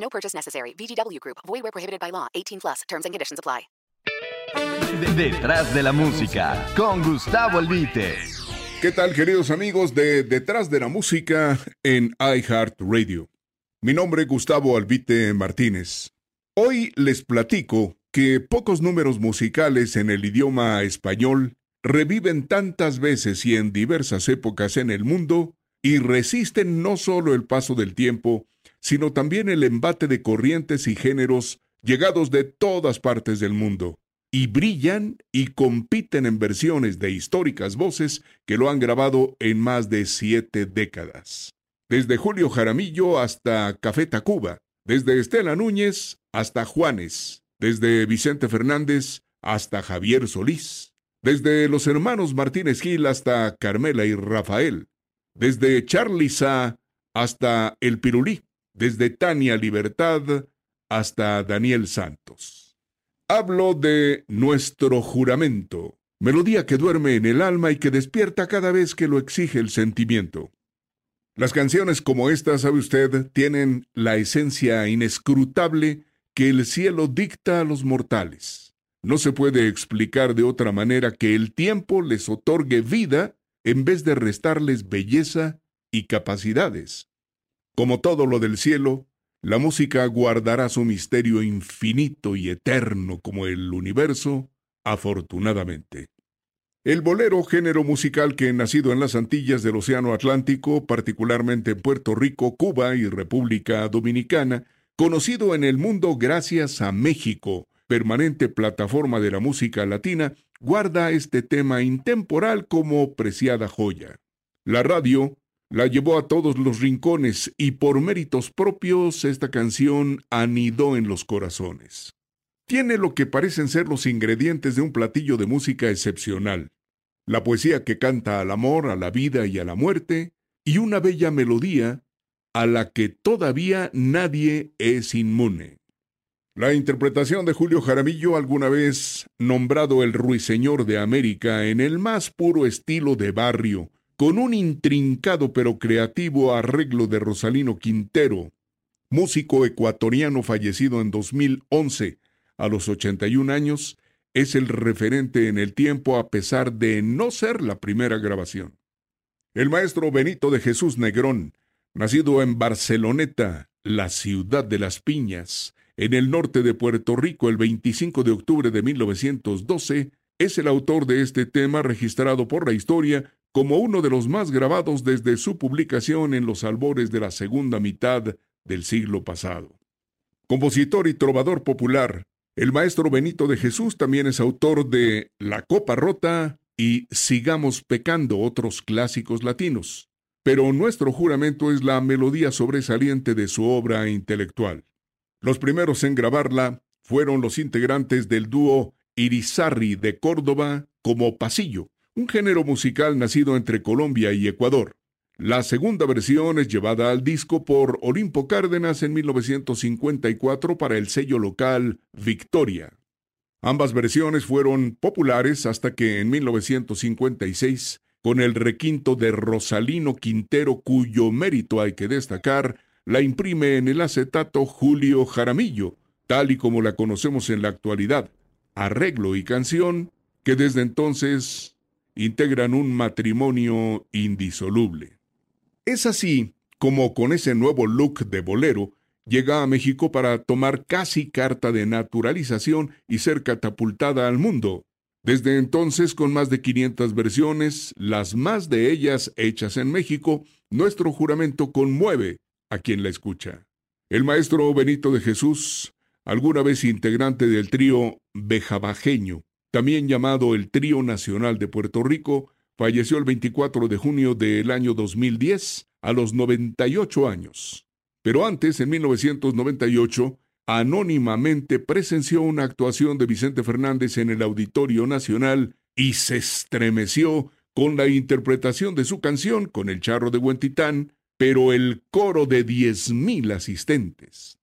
No purchase necessary. VGW Group. Void where prohibited by law. 18 plus. Terms and conditions apply. Detrás de la música con Gustavo Albite. ¿Qué tal, queridos amigos de Detrás de la música en iHeartRadio? Mi nombre es Gustavo Albite Martínez. Hoy les platico que pocos números musicales en el idioma español reviven tantas veces y en diversas épocas en el mundo y resisten no solo el paso del tiempo, sino también el embate de corrientes y géneros llegados de todas partes del mundo, y brillan y compiten en versiones de históricas voces que lo han grabado en más de siete décadas. Desde Julio Jaramillo hasta Café Tacuba, desde Estela Núñez hasta Juanes, desde Vicente Fernández hasta Javier Solís, desde los hermanos Martínez Gil hasta Carmela y Rafael, desde Charly Sa hasta El Pirulí, desde Tania Libertad hasta Daniel Santos. Hablo de nuestro juramento, melodía que duerme en el alma y que despierta cada vez que lo exige el sentimiento. Las canciones como esta, sabe usted, tienen la esencia inescrutable que el cielo dicta a los mortales. No se puede explicar de otra manera que el tiempo les otorgue vida en vez de restarles belleza y capacidades. Como todo lo del cielo, la música guardará su misterio infinito y eterno como el universo, afortunadamente. El bolero, género musical que nacido en las Antillas del Océano Atlántico, particularmente en Puerto Rico, Cuba y República Dominicana, conocido en el mundo gracias a México, permanente plataforma de la música latina, guarda este tema intemporal como preciada joya. La radio la llevó a todos los rincones y por méritos propios esta canción anidó en los corazones. Tiene lo que parecen ser los ingredientes de un platillo de música excepcional. La poesía que canta al amor, a la vida y a la muerte, y una bella melodía a la que todavía nadie es inmune. La interpretación de Julio Jaramillo, alguna vez nombrado el ruiseñor de América en el más puro estilo de barrio, con un intrincado pero creativo arreglo de Rosalino Quintero, músico ecuatoriano fallecido en 2011 a los 81 años, es el referente en el tiempo a pesar de no ser la primera grabación. El maestro Benito de Jesús Negrón, nacido en Barceloneta, la ciudad de las piñas, en el norte de Puerto Rico el 25 de octubre de 1912, es el autor de este tema registrado por la historia como uno de los más grabados desde su publicación en los albores de la segunda mitad del siglo pasado. Compositor y trovador popular, el maestro Benito de Jesús también es autor de La Copa Rota y Sigamos Pecando, otros clásicos latinos pero nuestro juramento es la melodía sobresaliente de su obra intelectual. Los primeros en grabarla fueron los integrantes del dúo Irizarri de Córdoba como Pasillo, un género musical nacido entre Colombia y Ecuador. La segunda versión es llevada al disco por Olimpo Cárdenas en 1954 para el sello local Victoria. Ambas versiones fueron populares hasta que en 1956 con el requinto de Rosalino Quintero, cuyo mérito hay que destacar, la imprime en el acetato Julio Jaramillo, tal y como la conocemos en la actualidad, arreglo y canción que desde entonces integran un matrimonio indisoluble. Es así como con ese nuevo look de bolero llega a México para tomar casi carta de naturalización y ser catapultada al mundo, desde entonces, con más de 500 versiones, las más de ellas hechas en México, nuestro juramento conmueve a quien la escucha. El maestro Benito de Jesús, alguna vez integrante del trío Bejabajeño, también llamado el Trío Nacional de Puerto Rico, falleció el 24 de junio del año 2010 a los 98 años. Pero antes, en 1998, anónimamente presenció una actuación de Vicente Fernández en el Auditorio Nacional y se estremeció con la interpretación de su canción con el charro de Huentitán, pero el coro de 10.000 asistentes.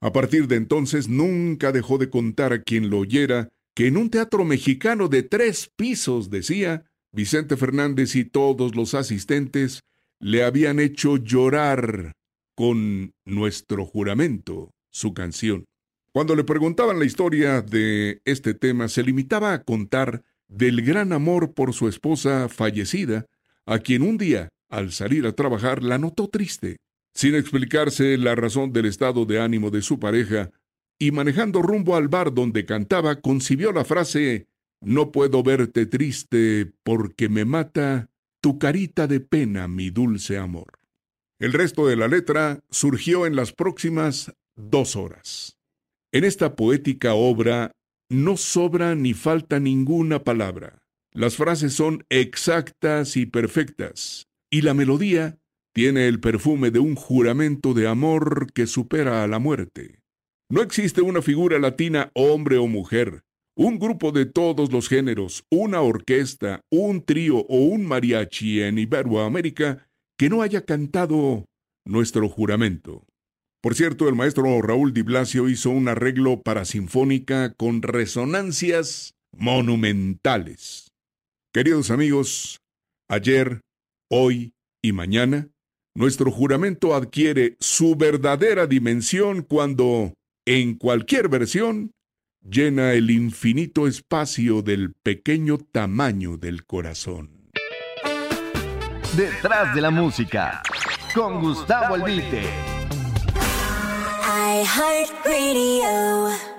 A partir de entonces nunca dejó de contar a quien lo oyera que en un teatro mexicano de tres pisos, decía, Vicente Fernández y todos los asistentes le habían hecho llorar con nuestro juramento, su canción. Cuando le preguntaban la historia de este tema, se limitaba a contar del gran amor por su esposa fallecida, a quien un día, al salir a trabajar, la notó triste, sin explicarse la razón del estado de ánimo de su pareja, y manejando rumbo al bar donde cantaba, concibió la frase No puedo verte triste porque me mata tu carita de pena, mi dulce amor. El resto de la letra surgió en las próximas dos horas. En esta poética obra no sobra ni falta ninguna palabra. Las frases son exactas y perfectas, y la melodía tiene el perfume de un juramento de amor que supera a la muerte. No existe una figura latina hombre o mujer, un grupo de todos los géneros, una orquesta, un trío o un mariachi en Iberoamérica que no haya cantado nuestro juramento. Por cierto, el maestro Raúl Di Blasio hizo un arreglo para sinfónica con resonancias monumentales. Queridos amigos, ayer, hoy y mañana, nuestro juramento adquiere su verdadera dimensión cuando, en cualquier versión, llena el infinito espacio del pequeño tamaño del corazón. Detrás de la música, con Gustavo Albite. I heart radio.